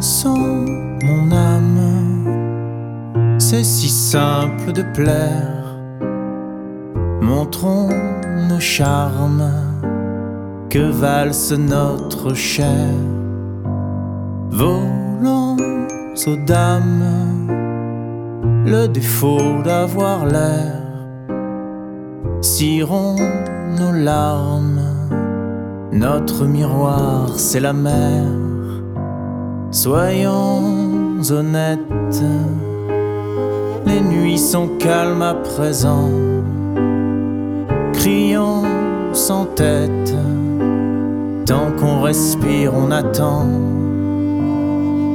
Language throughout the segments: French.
sens mon âme, c'est si simple de plaire. Montrons nos charmes, que valse notre chair. Volons aux dames, le défaut d'avoir l'air. Cirons nos larmes, notre miroir c'est la mer. Soyons honnêtes, les nuits sont calmes à présent. Crions sans tête, tant qu'on respire, on attend.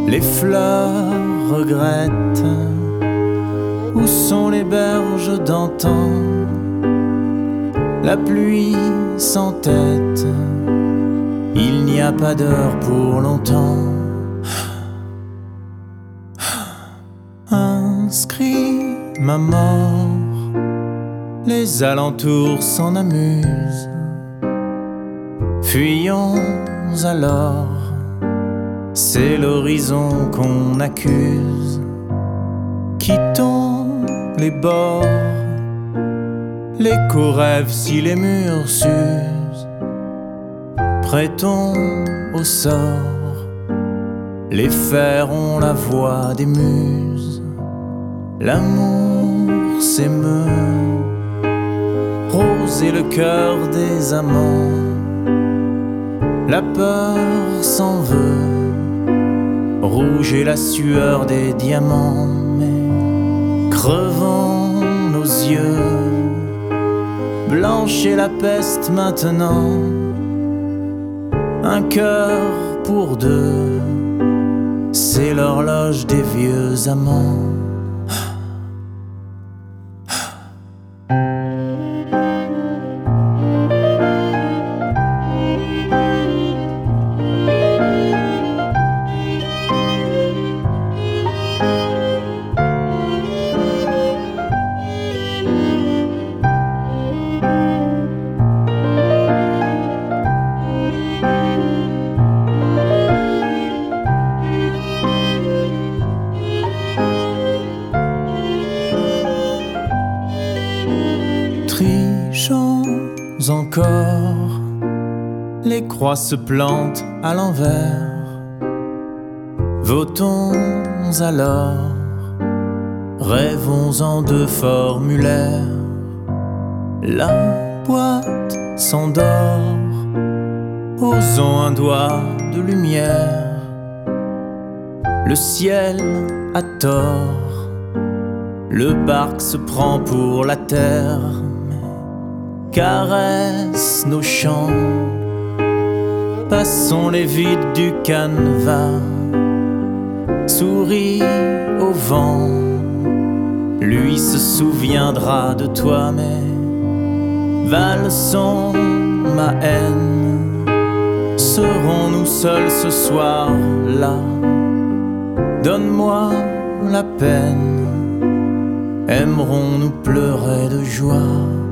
Les fleurs regrettent, où sont les berges d'antan? La pluie sans tête, il n'y a pas d'heure pour longtemps. Ma mort. Les alentours s'en amusent. Fuyons alors, c'est l'horizon qu'on accuse. Quittons les bords, l'écho rêve si les murs s'usent. Prêtons au sort, les fers ont la voix des muses. L'amour s'émeut, rose et le cœur des amants. La peur s'en veut, rouge et la sueur des diamants. Mais crevant nos yeux, blanche et la peste maintenant. Un cœur pour deux, c'est l'horloge des vieux amants. Encore, les croix se plantent à l'envers. Votons alors, rêvons-en de formulaire. La boîte s'endort, osons un doigt de lumière. Le ciel a tort, le barque se prend pour la terre, caresse nos chants. Passons les vides du canevas, souris au vent. Lui se souviendra de toi, mais valsons ma haine. Serons-nous seuls ce soir-là? Donne-moi la peine. Aimerons-nous pleurer de joie?